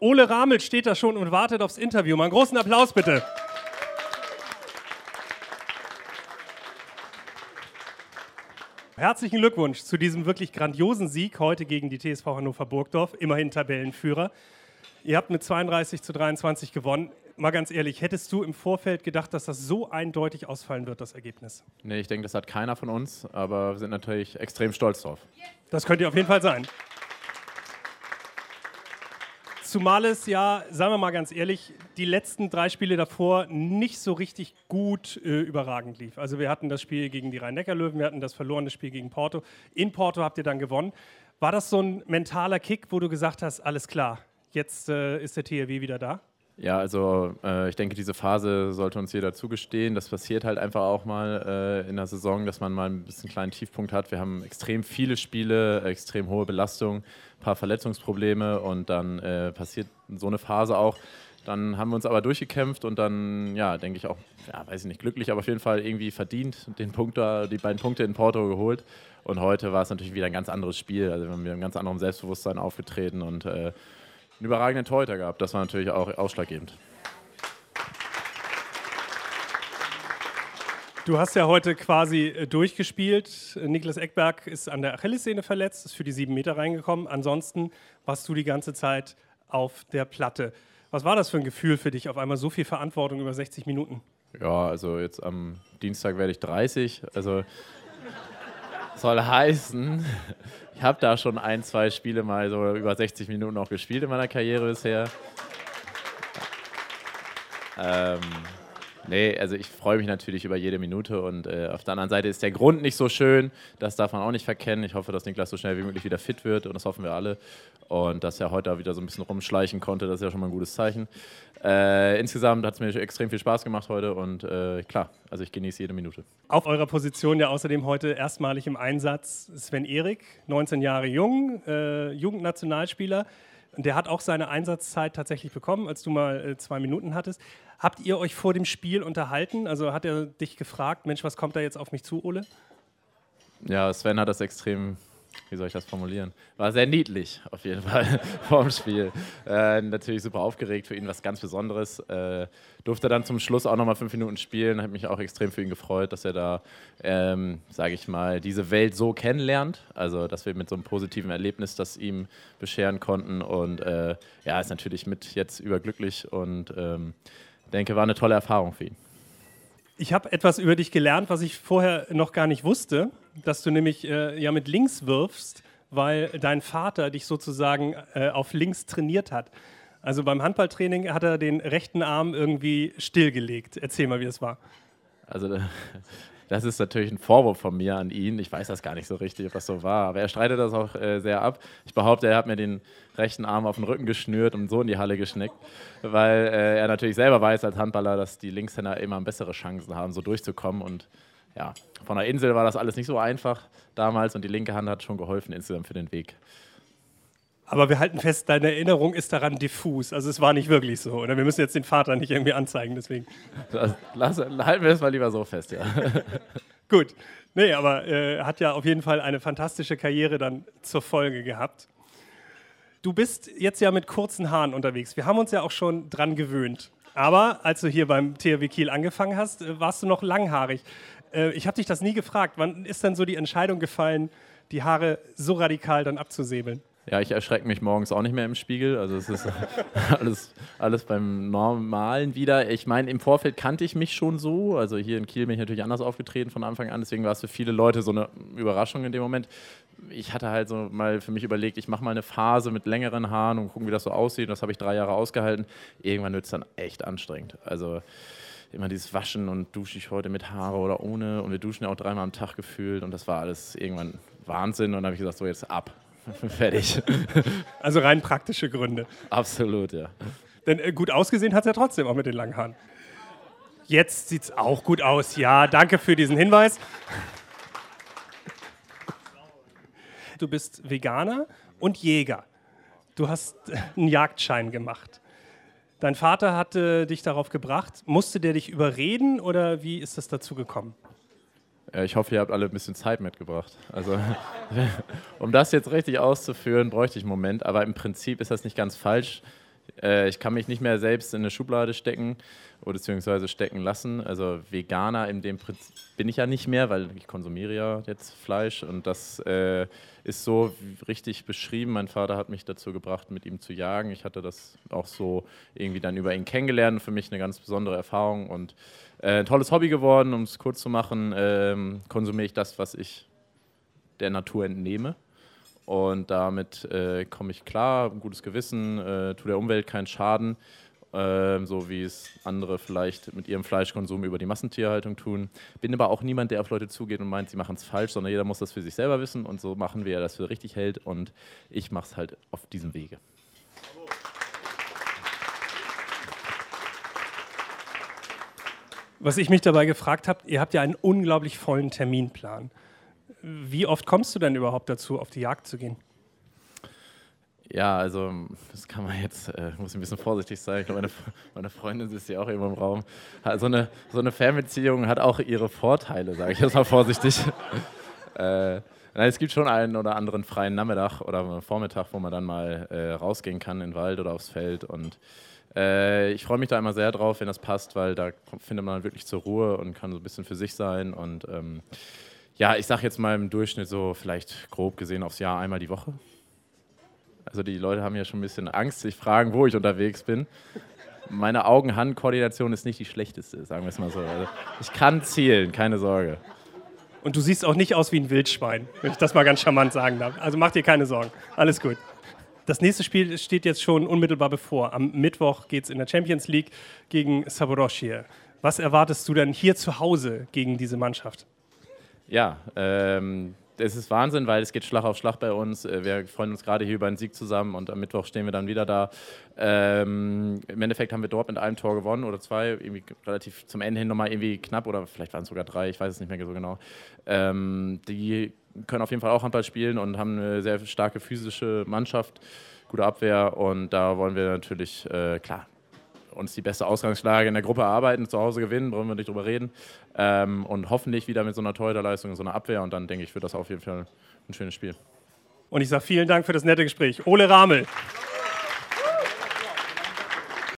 Ole Ramel steht da schon und wartet aufs Interview. Mal einen großen Applaus bitte. Herzlichen Glückwunsch zu diesem wirklich grandiosen Sieg heute gegen die TSV Hannover Burgdorf, immerhin Tabellenführer. Ihr habt mit 32 zu 23 gewonnen. Mal ganz ehrlich, hättest du im Vorfeld gedacht, dass das so eindeutig ausfallen wird, das Ergebnis? Nee, ich denke, das hat keiner von uns, aber wir sind natürlich extrem stolz drauf. Das könnte auf jeden Fall sein. Zumal es ja, sagen wir mal ganz ehrlich, die letzten drei Spiele davor nicht so richtig gut äh, überragend lief. Also wir hatten das Spiel gegen die Rhein-Neckar-Löwen, wir hatten das verlorene Spiel gegen Porto. In Porto habt ihr dann gewonnen. War das so ein mentaler Kick, wo du gesagt hast, alles klar, jetzt äh, ist der THW wieder da? Ja, also äh, ich denke, diese Phase sollte uns jeder zugestehen. Das passiert halt einfach auch mal äh, in der Saison, dass man mal ein bisschen einen kleinen Tiefpunkt hat. Wir haben extrem viele Spiele, extrem hohe Belastung, ein paar Verletzungsprobleme und dann äh, passiert so eine Phase auch. Dann haben wir uns aber durchgekämpft und dann, ja, denke ich auch, ja, weiß ich nicht, glücklich, aber auf jeden Fall irgendwie verdient den Punkt da, die beiden Punkte in Porto geholt. Und heute war es natürlich wieder ein ganz anderes Spiel. Also wir haben mit einem ganz anderen Selbstbewusstsein aufgetreten und äh, einen überragenden Torhüter gehabt. Das war natürlich auch ausschlaggebend. Du hast ja heute quasi äh, durchgespielt. Niklas Eckberg ist an der Achillessehne verletzt, ist für die sieben Meter reingekommen. Ansonsten warst du die ganze Zeit auf der Platte. Was war das für ein Gefühl für dich, auf einmal so viel Verantwortung über 60 Minuten? Ja, also jetzt am Dienstag werde ich 30. Also soll heißen, ich habe da schon ein, zwei Spiele mal so über 60 Minuten auch gespielt in meiner Karriere bisher. Ähm, nee, also ich freue mich natürlich über jede Minute und äh, auf der anderen Seite ist der Grund nicht so schön. Das darf man auch nicht verkennen. Ich hoffe, dass Niklas so schnell wie möglich wieder fit wird und das hoffen wir alle. Und dass er heute wieder so ein bisschen rumschleichen konnte, das ist ja schon mal ein gutes Zeichen. Äh, insgesamt hat es mir extrem viel Spaß gemacht heute und äh, klar, also ich genieße jede Minute. Auf eurer Position ja außerdem heute erstmalig im Einsatz Sven Erik, 19 Jahre jung, äh, Jugendnationalspieler. Der hat auch seine Einsatzzeit tatsächlich bekommen, als du mal äh, zwei Minuten hattest. Habt ihr euch vor dem Spiel unterhalten? Also hat er dich gefragt, Mensch, was kommt da jetzt auf mich zu, Ole? Ja, Sven hat das extrem wie soll ich das formulieren? War sehr niedlich auf jeden Fall vorm Spiel. Äh, natürlich super aufgeregt, für ihn was ganz Besonderes. Äh, durfte dann zum Schluss auch nochmal fünf Minuten spielen, hat mich auch extrem für ihn gefreut, dass er da, ähm, sage ich mal, diese Welt so kennenlernt. Also, dass wir mit so einem positiven Erlebnis das ihm bescheren konnten. Und äh, ja, ist natürlich mit jetzt überglücklich und ähm, denke, war eine tolle Erfahrung für ihn. Ich habe etwas über dich gelernt, was ich vorher noch gar nicht wusste, dass du nämlich äh, ja mit links wirfst, weil dein Vater dich sozusagen äh, auf links trainiert hat. Also beim Handballtraining hat er den rechten Arm irgendwie stillgelegt. Erzähl mal, wie es war. Also das ist natürlich ein Vorwurf von mir an ihn. Ich weiß das gar nicht so richtig, ob das so war. Aber er streitet das auch äh, sehr ab. Ich behaupte, er hat mir den rechten Arm auf den Rücken geschnürt und so in die Halle geschnickt, weil äh, er natürlich selber weiß als Handballer, dass die Linkshänder immer bessere Chancen haben, so durchzukommen. Und ja, von der Insel war das alles nicht so einfach damals und die linke Hand hat schon geholfen insgesamt für den Weg. Aber wir halten fest, deine Erinnerung ist daran diffus. Also es war nicht wirklich so. Oder wir müssen jetzt den Vater nicht irgendwie anzeigen, deswegen. Lass, halten wir es mal lieber so fest, ja. Gut. Nee, aber äh, hat ja auf jeden Fall eine fantastische Karriere dann zur Folge gehabt. Du bist jetzt ja mit kurzen Haaren unterwegs. Wir haben uns ja auch schon dran gewöhnt. Aber als du hier beim THW Kiel angefangen hast, äh, warst du noch langhaarig. Äh, ich habe dich das nie gefragt. Wann ist dann so die Entscheidung gefallen, die Haare so radikal dann abzusäbeln? Ja, ich erschrecke mich morgens auch nicht mehr im Spiegel. Also es ist alles, alles beim Normalen wieder. Ich meine, im Vorfeld kannte ich mich schon so. Also hier in Kiel bin ich natürlich anders aufgetreten von Anfang an. Deswegen war es für viele Leute so eine Überraschung in dem Moment. Ich hatte halt so mal für mich überlegt, ich mache mal eine Phase mit längeren Haaren und gucken, wie das so aussieht. Das habe ich drei Jahre ausgehalten. Irgendwann wird es dann echt anstrengend. Also immer dieses Waschen und dusche ich heute mit Haare oder ohne. Und wir duschen ja auch dreimal am Tag gefühlt. Und das war alles irgendwann Wahnsinn. Und dann habe ich gesagt, so jetzt ab Fertig. Also rein praktische Gründe. Absolut, ja. Denn äh, gut ausgesehen hat es ja trotzdem auch mit den langen Haaren. Jetzt sieht es auch gut aus. Ja, danke für diesen Hinweis. Du bist Veganer und Jäger. Du hast äh, einen Jagdschein gemacht. Dein Vater hatte dich darauf gebracht. Musste der dich überreden oder wie ist das dazu gekommen? Ich hoffe, ihr habt alle ein bisschen Zeit mitgebracht. Also, um das jetzt richtig auszuführen, bräuchte ich einen Moment, aber im Prinzip ist das nicht ganz falsch. Äh, ich kann mich nicht mehr selbst in eine Schublade stecken oder beziehungsweise stecken lassen. Also Veganer in dem Prinzip bin ich ja nicht mehr, weil ich konsumiere ja jetzt Fleisch und das äh, ist so richtig beschrieben. Mein Vater hat mich dazu gebracht, mit ihm zu jagen. Ich hatte das auch so irgendwie dann über ihn kennengelernt. Für mich eine ganz besondere Erfahrung und äh, ein tolles Hobby geworden. Um es kurz zu machen, ähm, konsumiere ich das, was ich der Natur entnehme. Und damit äh, komme ich klar, gutes Gewissen, äh, tue der Umwelt keinen Schaden, äh, so wie es andere vielleicht mit ihrem Fleischkonsum über die Massentierhaltung tun. Bin aber auch niemand, der auf Leute zugeht und meint, sie machen es falsch, sondern jeder muss das für sich selber wissen und so machen wir, dass für richtig hält und ich mache es halt auf diesem Wege. Was ich mich dabei gefragt habe, ihr habt ja einen unglaublich vollen Terminplan wie oft kommst du denn überhaupt dazu, auf die Jagd zu gehen? Ja, also das kann man jetzt, äh, muss ein bisschen vorsichtig sein. Ich glaube, meine, meine Freundin ist ja auch immer im Raum. So eine, so eine Fernbeziehung hat auch ihre Vorteile, sage ich jetzt mal vorsichtig. äh, nein, es gibt schon einen oder anderen freien Nachmittag oder Vormittag, wo man dann mal äh, rausgehen kann in den Wald oder aufs Feld. Und äh, ich freue mich da immer sehr drauf, wenn das passt, weil da findet man wirklich zur Ruhe und kann so ein bisschen für sich sein. Und ähm, ja, ich sage jetzt mal im Durchschnitt so vielleicht grob gesehen aufs Jahr einmal die Woche. Also die Leute haben ja schon ein bisschen Angst, sich fragen, wo ich unterwegs bin. Meine Augen-Hand-Koordination ist nicht die schlechteste, sagen wir es mal so. Also ich kann zielen, keine Sorge. Und du siehst auch nicht aus wie ein Wildschwein, wenn ich das mal ganz charmant sagen darf. Also mach dir keine Sorgen. Alles gut. Das nächste Spiel steht jetzt schon unmittelbar bevor. Am Mittwoch geht es in der Champions League gegen Saboroshir. Was erwartest du denn hier zu Hause gegen diese Mannschaft? Ja, ähm, es ist Wahnsinn, weil es geht Schlag auf Schlag bei uns. Äh, wir freuen uns gerade hier über einen Sieg zusammen und am Mittwoch stehen wir dann wieder da. Ähm, Im Endeffekt haben wir dort mit einem Tor gewonnen oder zwei, irgendwie relativ zum Ende hin nochmal irgendwie knapp oder vielleicht waren es sogar drei, ich weiß es nicht mehr so genau. Ähm, die können auf jeden Fall auch Handball spielen und haben eine sehr starke physische Mannschaft, gute Abwehr und da wollen wir natürlich, äh, klar, uns die beste Ausgangslage in der Gruppe erarbeiten, zu Hause gewinnen, brauchen wir nicht drüber reden. Ähm, und hoffentlich wieder mit so einer Torhüterleistung, so einer Abwehr. Und dann denke ich, wird das auf jeden Fall ein schönes Spiel. Und ich sage vielen Dank für das nette Gespräch. Ole Ramel.